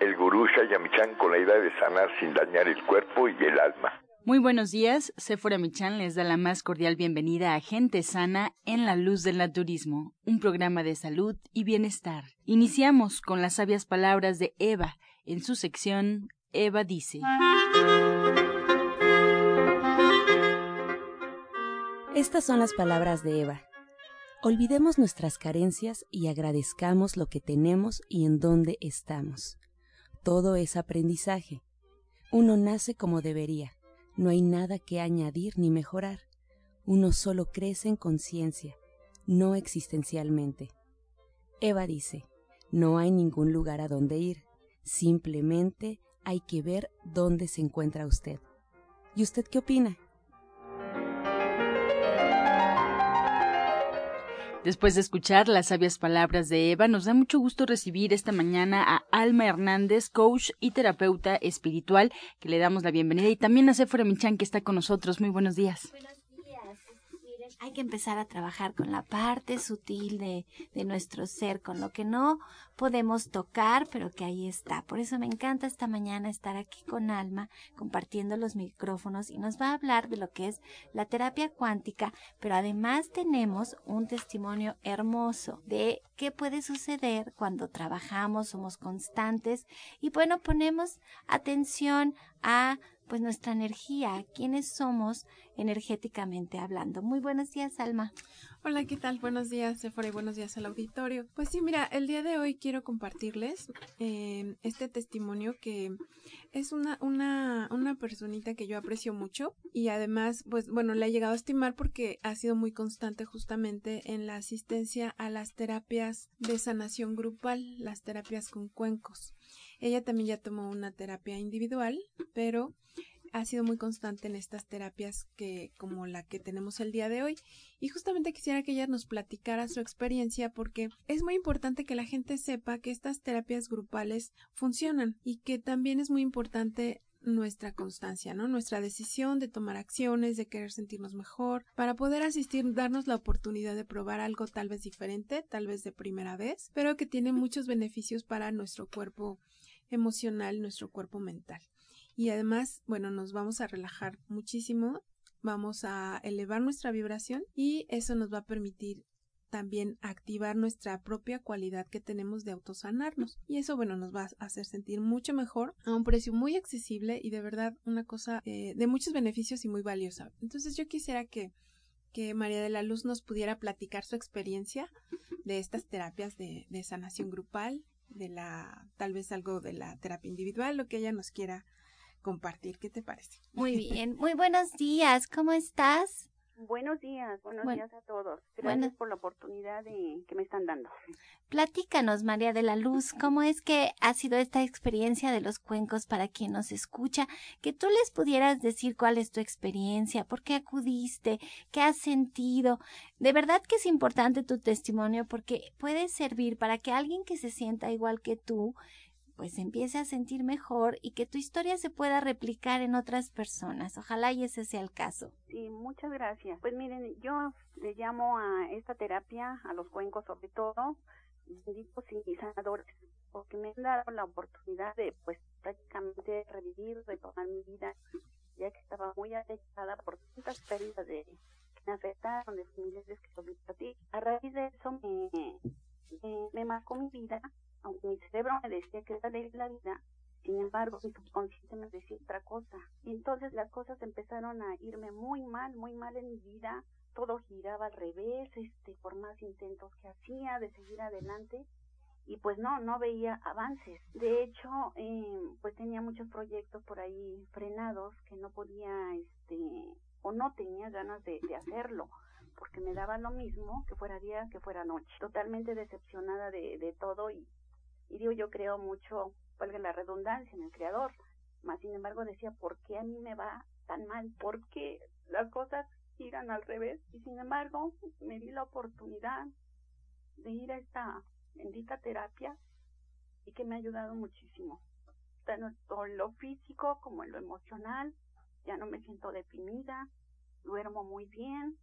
el gurú Shayamichan con la idea de sanar sin dañar el cuerpo y el alma. Muy buenos días, Sephora Michan les da la más cordial bienvenida a Gente Sana en la Luz del Naturismo, un programa de salud y bienestar. Iniciamos con las sabias palabras de Eva en su sección Eva dice. Estas son las palabras de Eva. Olvidemos nuestras carencias y agradezcamos lo que tenemos y en dónde estamos. Todo es aprendizaje. Uno nace como debería. No hay nada que añadir ni mejorar. Uno solo crece en conciencia, no existencialmente. Eva dice, no hay ningún lugar a donde ir. Simplemente hay que ver dónde se encuentra usted. ¿Y usted qué opina? Después de escuchar las sabias palabras de Eva, nos da mucho gusto recibir esta mañana a Alma Hernández, coach y terapeuta espiritual, que le damos la bienvenida, y también a Sephora Michan, que está con nosotros. Muy buenos días. Hay que empezar a trabajar con la parte sutil de, nuestro ser, con lo que no podemos tocar, pero que ahí está. Por eso me encanta esta mañana estar aquí con Alma, compartiendo los micrófonos y nos va a hablar de lo que es la terapia cuántica, pero además tenemos un testimonio hermoso de qué puede suceder cuando trabajamos, somos constantes y bueno, ponemos atención a pues nuestra energía, quiénes somos energéticamente hablando. Muy buenos días, Alma. Hola, ¿qué tal? Buenos días, Sephora, y buenos días al auditorio. Pues sí, mira, el día de hoy quiero compartirles eh, este testimonio que es una, una, una personita que yo aprecio mucho y además, pues bueno, le he llegado a estimar porque ha sido muy constante justamente en la asistencia a las terapias de sanación grupal, las terapias con cuencos. Ella también ya tomó una terapia individual, pero ha sido muy constante en estas terapias que como la que tenemos el día de hoy y justamente quisiera que ella nos platicara su experiencia porque es muy importante que la gente sepa que estas terapias grupales funcionan y que también es muy importante nuestra constancia, ¿no? Nuestra decisión de tomar acciones, de querer sentirnos mejor, para poder asistir, darnos la oportunidad de probar algo tal vez diferente, tal vez de primera vez, pero que tiene muchos beneficios para nuestro cuerpo emocional, nuestro cuerpo mental y además, bueno, nos vamos a relajar muchísimo, vamos a elevar nuestra vibración y eso nos va a permitir también activar nuestra propia cualidad que tenemos de autosanarnos. Y eso, bueno, nos va a hacer sentir mucho mejor a un precio muy accesible y de verdad una cosa eh, de muchos beneficios y muy valiosa. Entonces yo quisiera que, que María de la Luz nos pudiera platicar su experiencia de estas terapias de, de sanación grupal, de la, tal vez algo de la terapia individual, lo que ella nos quiera compartir. ¿Qué te parece? Muy bien. Muy buenos días. ¿Cómo estás? Buenos días, buenos Bueno. días a todos. Gracias Bueno. por la oportunidad de, que me están dando. Platícanos, María de la Luz, ¿cómo es que ha sido esta experiencia de los cuencos para quien nos escucha? Que tú les pudieras decir cuál es tu experiencia, por qué acudiste, qué has sentido. De verdad que es importante tu testimonio porque puede servir para que alguien que se sienta igual que tú pues empiece a sentir mejor y que tu historia se pueda replicar en otras personas. Ojalá y ese sea el caso. Sí, muchas gracias. Pues miren, yo le llamo a esta terapia, a los cuencos sobre todo, benditos y sanadores, porque me han dado la oportunidad de, pues, prácticamente revivir, retomar mi vida, ya que estaba muy afectada por tantas pérdidas de que me afectaron, de familiares que a ti. A raíz de eso me, me marcó mi vida, aunque mi cerebro me decía que era de la vida, sin embargo, mi subconsciente me decía otra cosa. Y entonces las cosas empezaron a irme muy mal, muy mal en mi vida. Todo giraba al revés, este, por más intentos que hacía de seguir adelante. Y pues no, no veía avances. De hecho, eh, pues tenía muchos proyectos por ahí frenados que no podía, este, o no tenía ganas de, de hacerlo porque me daba lo mismo que fuera día que fuera noche. Totalmente decepcionada de, de todo y, y digo, yo creo mucho, valga la redundancia, en el creador. Más sin embargo decía, ¿por qué a mí me va tan mal? ¿Por qué las cosas giran al revés? Y sin embargo me di la oportunidad de ir a esta bendita terapia y que me ha ayudado muchísimo, tanto en lo físico como en lo emocional. Ya no me siento deprimida, duermo muy bien.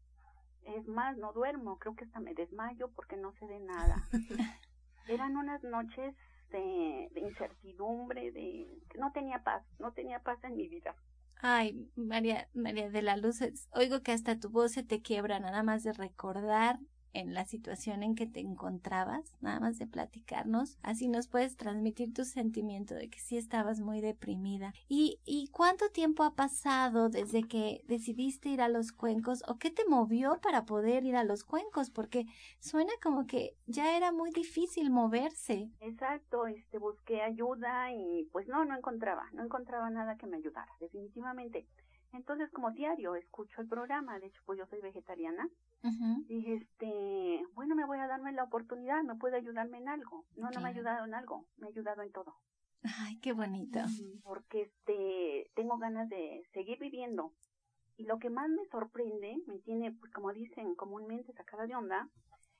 Es más, no duermo, creo que hasta me desmayo porque no sé de nada. Eran unas noches de, de incertidumbre, de no tenía paz, no tenía paz en mi vida. Ay, María, María de la Luz, oigo que hasta tu voz se te quiebra nada más de recordar en la situación en que te encontrabas, nada más de platicarnos, así nos puedes transmitir tu sentimiento de que sí estabas muy deprimida. ¿Y, y cuánto tiempo ha pasado desde que decidiste ir a los cuencos o qué te movió para poder ir a los cuencos? Porque suena como que ya era muy difícil moverse. Exacto, este busqué ayuda y pues no, no encontraba, no encontraba nada que me ayudara, definitivamente. Entonces, como diario, escucho el programa. De hecho, pues yo soy vegetariana. Y este, bueno, me voy a darme la oportunidad. ¿Me puede ayudarme en algo? No, no me ha ayudado en algo. Me ha ayudado en todo. Ay, qué bonito. Porque este, tengo ganas de seguir viviendo. Y lo que más me sorprende, me tiene, pues como dicen comúnmente, sacada de onda,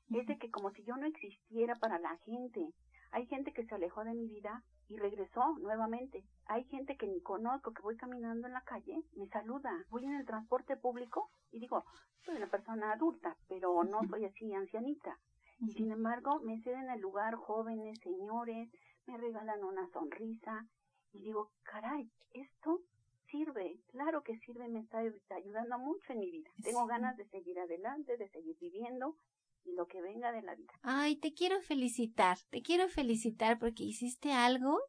es de que como si yo no existiera para la gente. Hay gente que se alejó de mi vida y regresó nuevamente. Hay gente que ni conozco, que voy caminando en la calle, me saluda. Voy en el transporte público y digo, soy una persona adulta, pero no soy así ancianita. Y sin embargo, me ceden el lugar jóvenes, señores, me regalan una sonrisa y digo, caray, esto sirve, claro que sirve, me está ayudando mucho en mi vida. Tengo ganas de seguir adelante, de seguir viviendo y lo que venga de la vida. Ay, te quiero felicitar, te quiero felicitar porque hiciste algo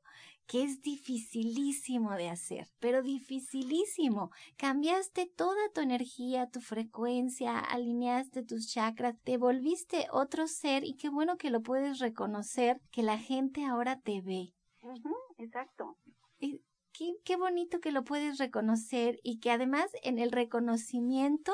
que es dificilísimo de hacer, pero dificilísimo. Cambiaste toda tu energía, tu frecuencia, alineaste tus chakras, te volviste otro ser y qué bueno que lo puedes reconocer, que la gente ahora te ve. exacto. qué, qué bonito que lo puedes reconocer y que además en el reconocimiento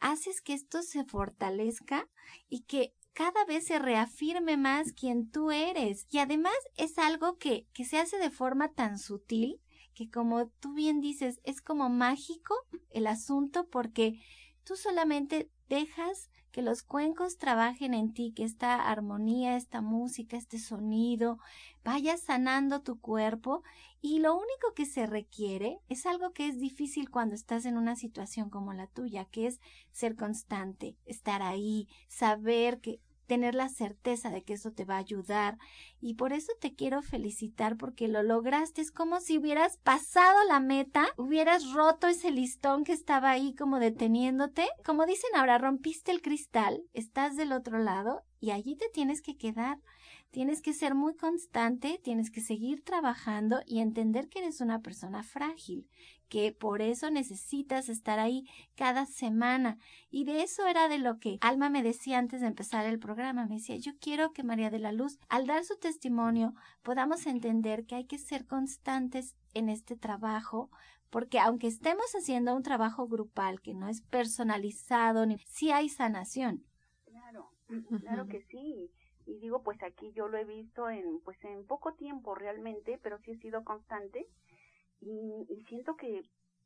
haces que esto se fortalezca y que cada vez se reafirme más quién tú eres. Y además es algo que, que se hace de forma tan sutil que como tú bien dices, es como mágico el asunto porque tú solamente dejas que los cuencos trabajen en ti, que esta armonía, esta música, este sonido vaya sanando tu cuerpo y lo único que se requiere es algo que es difícil cuando estás en una situación como la tuya, que es ser constante, estar ahí, saber que tener la certeza de que eso te va a ayudar y por eso te quiero felicitar porque lo lograste. Es como si hubieras pasado la meta, hubieras roto ese listón que estaba ahí como deteniéndote. Como dicen ahora, rompiste el cristal, estás del otro lado y allí te tienes que quedar. Tienes que ser muy constante, tienes que seguir trabajando y entender que eres una persona frágil, que por eso necesitas estar ahí cada semana. Y de eso era de lo que Alma me decía antes de empezar el programa. Me decía, yo quiero que María de la Luz, al dar su testimonio, podamos entender que hay que ser constantes en este trabajo porque aunque estemos haciendo un trabajo grupal que no es personalizado, ni sí hay sanación. Claro, claro que sí y digo pues aquí yo lo he visto en pues en poco tiempo realmente pero sí he sido constante. Y, y siento que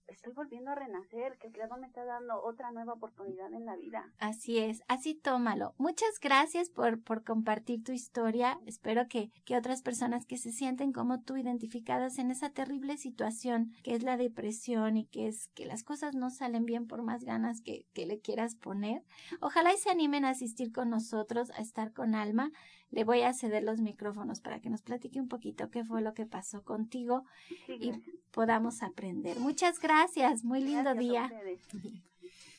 estoy volviendo a renacer, que el Creador me está dando otra nueva oportunidad en la vida. Así es, así tómalo. Muchas gracias por, por compartir tu historia. Espero que, que otras personas que se sienten como tú identificadas en esa terrible situación que es la depresión y que es que las cosas no salen bien por más ganas que, que le quieras poner, ojalá y se animen a asistir con nosotros, a estar con Alma. Le voy a ceder los micrófonos para que nos platique un poquito qué fue lo que pasó contigo y podamos aprender. Muchas gracias, muy lindo día.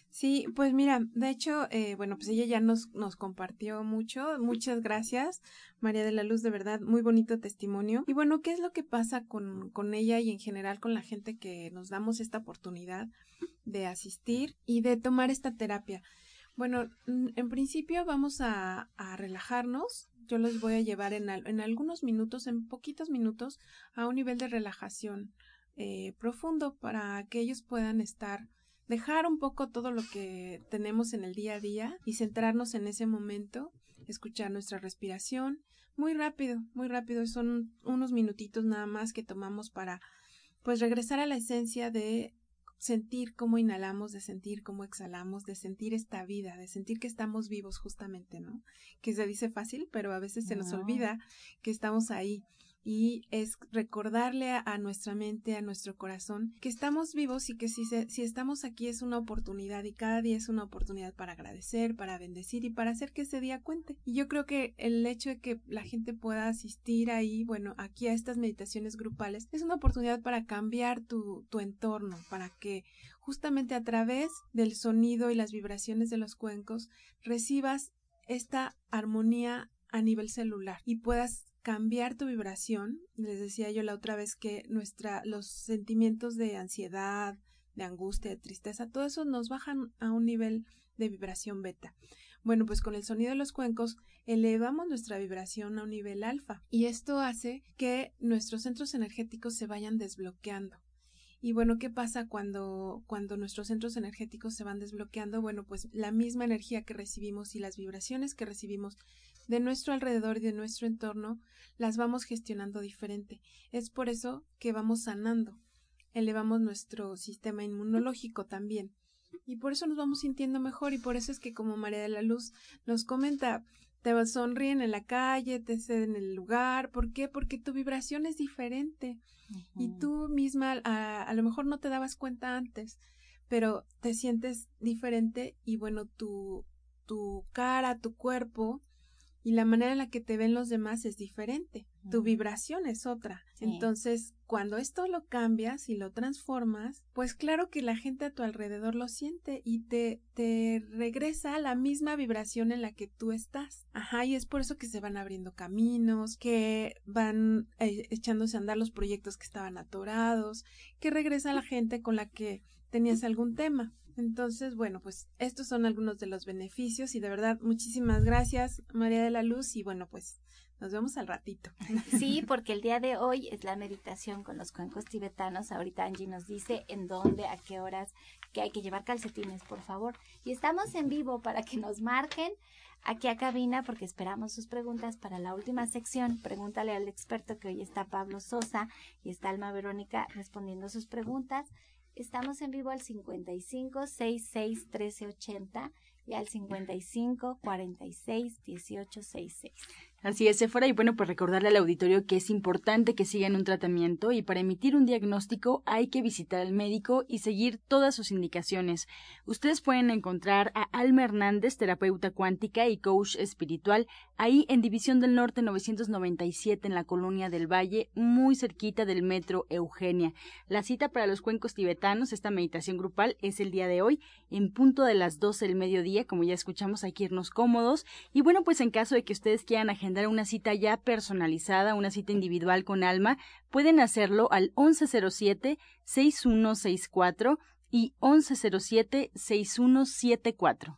Sí, pues mira, de hecho, eh, bueno, pues ella ya nos, nos compartió mucho. Muchas gracias, María de la Luz, de verdad, muy bonito testimonio. Y bueno, ¿qué es lo que pasa con, con ella y en general con la gente que nos damos esta oportunidad de asistir y de tomar esta terapia? Bueno, en principio vamos a, relajarnos, yo les voy a llevar en, en algunos minutos, en poquitos minutos, a un nivel de relajación eh, profundo para que ellos puedan estar, dejar un poco todo lo que tenemos en el día a día y centrarnos en ese momento, escuchar nuestra respiración, muy rápido, muy rápido, son unos minutitos nada más que tomamos para pues regresar a la esencia de sentir cómo inhalamos, de sentir cómo exhalamos, de sentir esta vida, de sentir que estamos vivos justamente, ¿no? Que se dice fácil, pero a veces se nos olvida que estamos ahí y es recordarle a, nuestra mente, a nuestro corazón, que estamos vivos y que si, si estamos aquí es una oportunidad y cada día es una oportunidad para agradecer, para bendecir y para hacer que ese día cuente. Y yo creo que el hecho de que la gente pueda asistir ahí, bueno, aquí a estas meditaciones grupales, es una oportunidad para cambiar tu, tu entorno, para que justamente a través del sonido y las vibraciones de los cuencos recibas esta armonía a nivel celular y puedas cambiar tu vibración. Les decía yo la otra vez que nuestra, los sentimientos de ansiedad, de angustia, de tristeza, todo eso nos bajan a un nivel de vibración beta. Bueno, pues con el sonido de los cuencos elevamos nuestra vibración a un nivel alfa y esto hace que nuestros centros energéticos se vayan desbloqueando. Y bueno, ¿qué pasa cuando, cuando nuestros centros energéticos se van desbloqueando? Bueno, pues la misma energía que recibimos y las vibraciones que recibimos de nuestro alrededor y de nuestro entorno las vamos gestionando diferente. Es por eso que vamos sanando, elevamos nuestro sistema inmunológico también. Y por eso nos vamos sintiendo mejor y por eso es que como María de la Luz nos comenta, te sonríen en la calle, te ceden el lugar. ¿Por qué? Porque tu vibración es diferente. Y tú misma a, a, lo mejor no te dabas cuenta antes, pero te sientes diferente y bueno, tu, tu cara, tu cuerpo y la manera en la que te ven los demás es diferente. Tu vibración es otra. Entonces, cuando esto lo cambias y lo transformas, pues claro que la gente a tu alrededor lo siente y te, te regresa a la misma vibración en la que tú estás. Ajá, y es por eso que se van abriendo caminos, que van eh, echándose a andar los proyectos que estaban atorados, que regresa la gente con la que tenías algún tema. Entonces, bueno, pues estos son algunos de los beneficios y de verdad muchísimas gracias María de la Luz y bueno, pues nos vemos al ratito. Sí, porque el día de hoy es la meditación con los cuencos tibetanos. Ahorita Angie nos dice en dónde, a qué horas, que hay que llevar calcetines, por favor. Y estamos en vivo para que nos marquen aquí a cabina porque esperamos sus preguntas para la última sección. Pregúntale al experto que hoy está Pablo Sosa y está Alma Verónica respondiendo sus preguntas. Estamos en vivo al 55 66 13 80 y al 55 46 18 66. Así es, fuera y bueno, pues recordarle al auditorio que es importante que sigan un tratamiento y para emitir un diagnóstico hay que visitar al médico y seguir todas sus indicaciones. Ustedes pueden encontrar a Alma Hernández, terapeuta cuántica y coach espiritual, ahí en División del Norte 997 en la Colonia del Valle, muy cerquita del metro Eugenia. La cita para los cuencos tibetanos, esta meditación grupal, es el día de hoy, en punto de las 12 del mediodía, como ya escuchamos, hay que irnos cómodos. Y bueno, pues en caso de que ustedes quieran agendar dar una cita ya personalizada, una cita individual con Alma, pueden hacerlo al 1107-6164 y 1107-6174.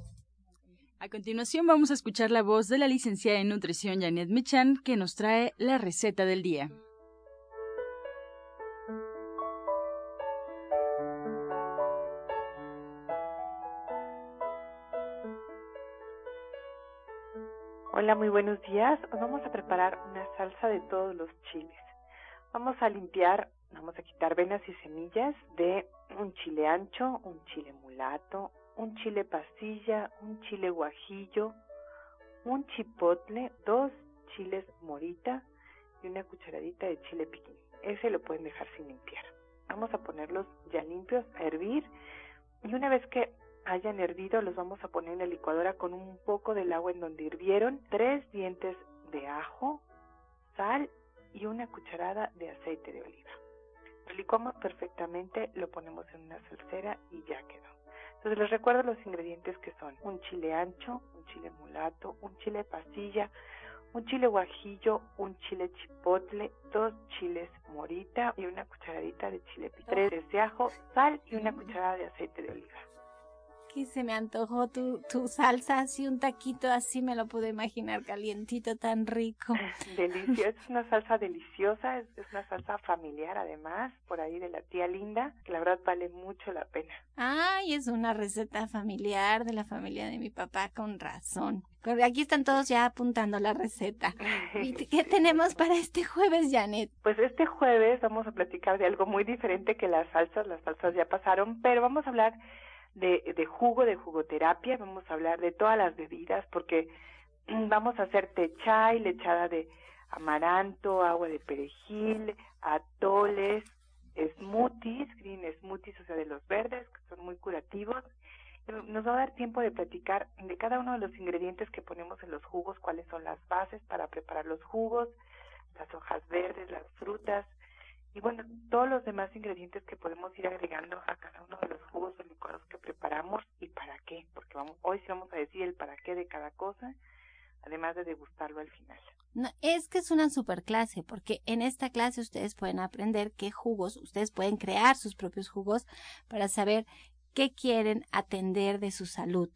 A continuación vamos a escuchar la voz de la licenciada en nutrición Janet Michan que nos trae la receta del día. Hola, muy buenos días. Hoy vamos a preparar una salsa de todos los chiles. Vamos a limpiar, vamos a quitar venas y semillas de un chile ancho, un chile mulato, un chile pastilla, un chile guajillo, un chipotle, dos chiles morita y una cucharadita de chile piquín. Ese lo pueden dejar sin limpiar. Vamos a ponerlos ya limpios a hervir y una vez que hayan hervido los vamos a poner en la licuadora con un poco del agua en donde hirvieron, tres dientes de ajo, sal y una cucharada de aceite de oliva. Lo licuamos perfectamente, lo ponemos en una salsera y ya quedó. Entonces les recuerdo los ingredientes que son un chile ancho, un chile mulato, un chile pastilla, un chile guajillo, un chile chipotle, dos chiles morita y una cucharadita de chile pico, tres de ajo, sal y una cucharada de aceite de oliva que se me antojó tu, tu salsa, así un taquito, así me lo puedo imaginar, calientito, tan rico. Delicioso, es una salsa deliciosa, es, una salsa familiar además, por ahí de la tía Linda, que la verdad vale mucho la pena. Ay, es una receta familiar de la familia de mi papá, con razón. Aquí están todos ya apuntando la receta. qué tenemos para este jueves, Janet? Pues este jueves vamos a platicar de algo muy diferente que las salsas. Las salsas ya pasaron, pero vamos a hablar de, de jugo, de jugoterapia, vamos a hablar de todas las bebidas porque vamos a hacer té chai, lechada de amaranto, agua de perejil, atoles, smoothies, green smoothies, o sea, de los verdes, que son muy curativos. Nos va a dar tiempo de platicar de cada uno de los ingredientes que ponemos en los jugos, cuáles son las bases para preparar los jugos, las hojas verdes, las frutas, y bueno, todos los demás ingredientes que podemos ir agregando a cada uno de los jugos o licuados que preparamos y para qué, porque vamos, hoy sí vamos a decir el para qué de cada cosa, además de degustarlo al final. No, es que es una super clase, porque en esta clase ustedes pueden aprender qué jugos, ustedes pueden crear sus propios jugos para saber qué quieren atender de su salud,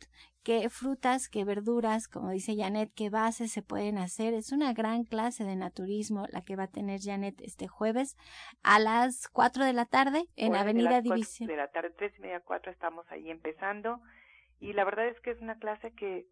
qué frutas, qué verduras, como dice Janet, qué bases se pueden hacer. Es una gran clase de naturismo la que va a tener Janet este jueves a las 4 de la tarde en Avenida División. De la tarde, tres y media, cuatro, estamos ahí empezando. Y la verdad es que es una clase que,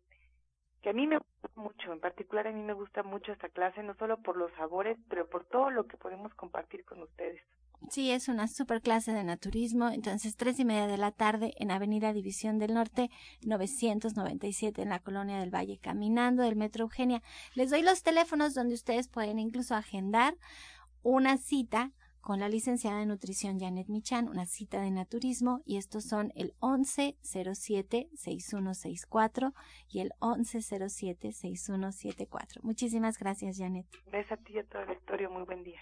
que a mí me gusta mucho, en particular a mí me gusta mucho esta clase, no solo por los sabores, pero por todo lo que podemos compartir con ustedes. Sí, es una super clase de naturismo. Entonces, tres y media de la tarde en Avenida División del Norte, 997 en la Colonia del Valle, caminando del Metro Eugenia. Les doy los teléfonos donde ustedes pueden incluso agendar una cita con la licenciada de nutrición Janet Michan, una cita de naturismo, y estos son el 1107-6164 y el 1107-6174. Muchísimas gracias, Janet. Gracias a ti y a todo el lectorio. Muy buen día.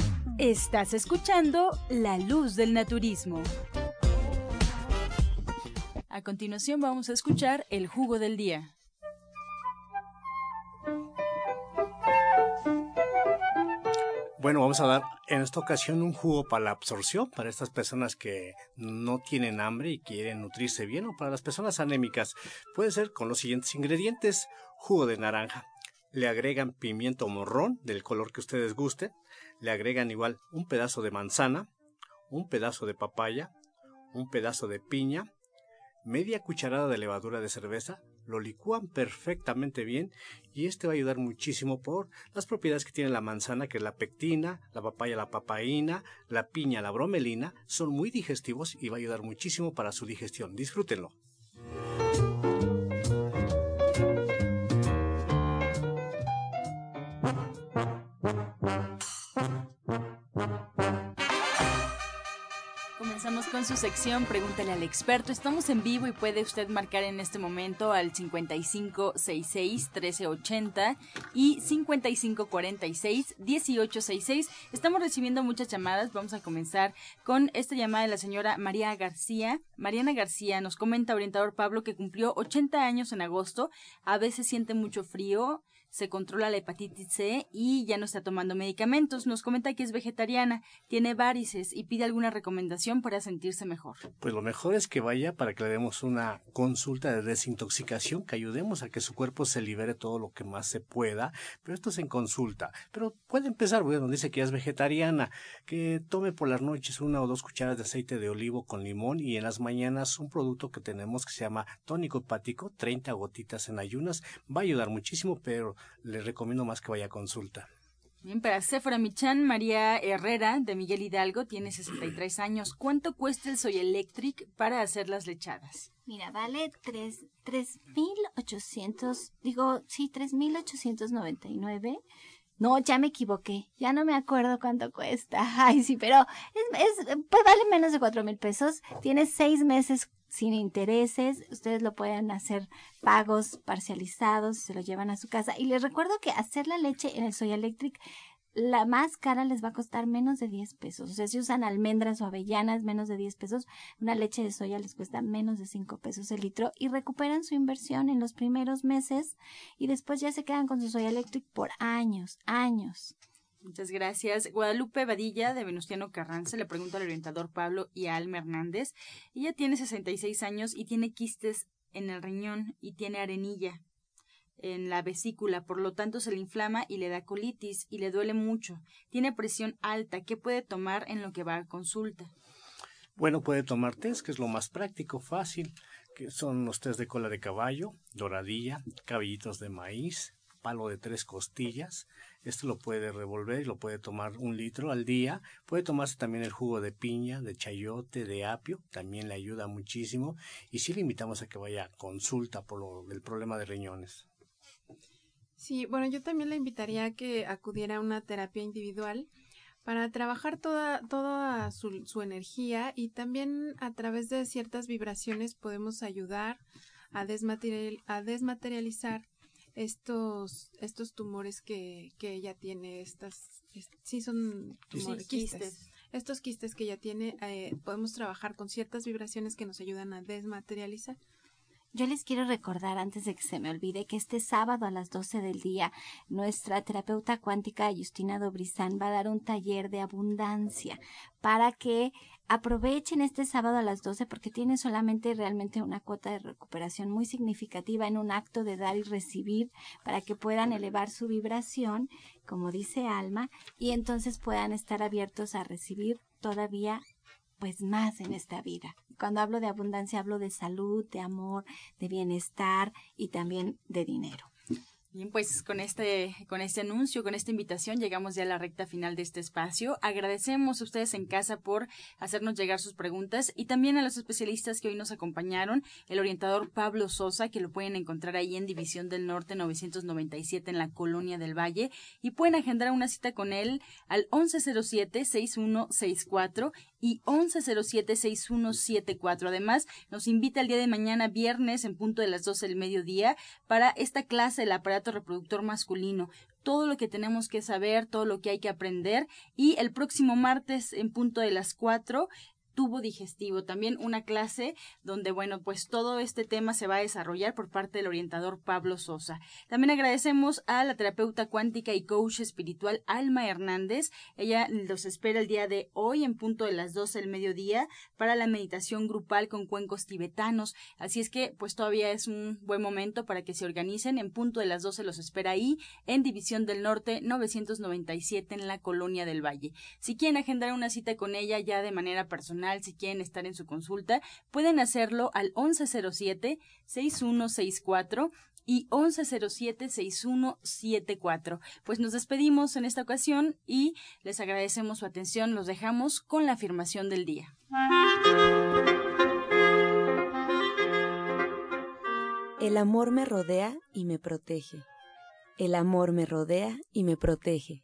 Estás escuchando La Luz del Naturismo. A continuación vamos a escuchar el jugo del día. Bueno, vamos a dar en esta ocasión un jugo para la absorción, para estas personas que no tienen hambre y quieren nutrirse bien, o para las personas anémicas. Puede ser con los siguientes ingredientes: jugo de naranja. Le agregan pimiento morrón del color que ustedes gusten le agregan igual un pedazo de manzana, un pedazo de papaya, un pedazo de piña, media cucharada de levadura de cerveza, lo licúan perfectamente bien y este va a ayudar muchísimo por las propiedades que tiene la manzana, que es la pectina, la papaya, la papaína, la piña, la bromelina, son muy digestivos y va a ayudar muchísimo para su digestión. Disfrútenlo. Con su sección Pregúntale al experto. Estamos en vivo y puede usted marcar en este momento al 5566-1380 y 5546-1866. Estamos recibiendo muchas llamadas. Vamos a comenzar con esta llamada de la señora María García. Mariana García nos comenta, orientador Pablo, que cumplió 80 años en agosto. A veces siente mucho frío se controla la hepatitis C y ya no está tomando medicamentos. Nos comenta que es vegetariana, tiene varices y pide alguna recomendación para sentirse mejor. Pues lo mejor es que vaya para que le demos una consulta de desintoxicación, que ayudemos a que su cuerpo se libere todo lo que más se pueda, pero esto es en consulta. Pero puede empezar, bueno, dice que ya es vegetariana, que tome por las noches una o dos cucharas de aceite de olivo con limón y en las mañanas un producto que tenemos que se llama tónico hepático, 30 gotitas en ayunas, va a ayudar muchísimo, pero le recomiendo más que vaya a consulta. Bien, para Sephora Michan, María Herrera de Miguel Hidalgo tiene 63 años. ¿Cuánto cuesta el Soy Electric para hacer las lechadas? Mira, vale tres, tres mil ochocientos, digo, sí, tres mil ochocientos noventa y nueve. No, ya me equivoqué, ya no me acuerdo cuánto cuesta. Ay, sí, pero es, es pues vale menos de cuatro mil pesos. Tiene seis meses sin intereses. Ustedes lo pueden hacer pagos parcializados, se lo llevan a su casa. Y les recuerdo que hacer la leche en el Soy Electric la más cara les va a costar menos de 10 pesos. O sea, si usan almendras o avellanas, menos de 10 pesos. Una leche de soya les cuesta menos de 5 pesos el litro y recuperan su inversión en los primeros meses y después ya se quedan con su soya electric por años, años. Muchas gracias. Guadalupe Badilla de Venustiano Carranza le pregunta al orientador Pablo y a Alma Hernández. Ella tiene 66 años y tiene quistes en el riñón y tiene arenilla en la vesícula, por lo tanto se le inflama y le da colitis y le duele mucho. Tiene presión alta. ¿Qué puede tomar en lo que va a consulta? Bueno, puede tomar test, que es lo más práctico, fácil, que son los test de cola de caballo, doradilla, cabellitos de maíz, palo de tres costillas. Esto lo puede revolver y lo puede tomar un litro al día. Puede tomarse también el jugo de piña, de chayote, de apio, también le ayuda muchísimo. Y sí le invitamos a que vaya a consulta por lo, el problema de riñones. Sí, bueno, yo también le invitaría a que acudiera a una terapia individual para trabajar toda, toda su, su energía y también a través de ciertas vibraciones podemos ayudar a, desmaterial, a desmaterializar estos, estos tumores que, que ella tiene, estas, sí son tumores, quistes. Estos quistes que ella tiene, eh, podemos trabajar con ciertas vibraciones que nos ayudan a desmaterializar. Yo les quiero recordar antes de que se me olvide que este sábado a las 12 del día nuestra terapeuta cuántica Justina Dobrizán va a dar un taller de abundancia para que aprovechen este sábado a las 12 porque tiene solamente realmente una cuota de recuperación muy significativa en un acto de dar y recibir para que puedan elevar su vibración, como dice Alma, y entonces puedan estar abiertos a recibir todavía pues más en esta vida. Cuando hablo de abundancia hablo de salud, de amor, de bienestar y también de dinero. Bien, pues con este, con este anuncio, con esta invitación, llegamos ya a la recta final de este espacio. Agradecemos a ustedes en casa por hacernos llegar sus preguntas y también a los especialistas que hoy nos acompañaron, el orientador Pablo Sosa, que lo pueden encontrar ahí en División del Norte 997 en la Colonia del Valle, y pueden agendar una cita con él al 1107-6164 y 1107-6174. Además, nos invita el día de mañana, viernes, en punto de las 12 del mediodía, para esta clase del aparato reproductor masculino todo lo que tenemos que saber, todo lo que hay que aprender y el próximo martes en punto de las 4 tubo digestivo. También una clase donde, bueno, pues todo este tema se va a desarrollar por parte del orientador Pablo Sosa. También agradecemos a la terapeuta cuántica y coach espiritual Alma Hernández. Ella los espera el día de hoy en punto de las 12 del mediodía para la meditación grupal con cuencos tibetanos. Así es que, pues todavía es un buen momento para que se organicen. En punto de las 12 los espera ahí en División del Norte 997 en la Colonia del Valle. Si quieren agendar una cita con ella ya de manera personal, si quieren estar en su consulta, pueden hacerlo al 1107-6164 y 1107-6174. Pues nos despedimos en esta ocasión y les agradecemos su atención. Los dejamos con la afirmación del día. El amor me rodea y me protege. El amor me rodea y me protege.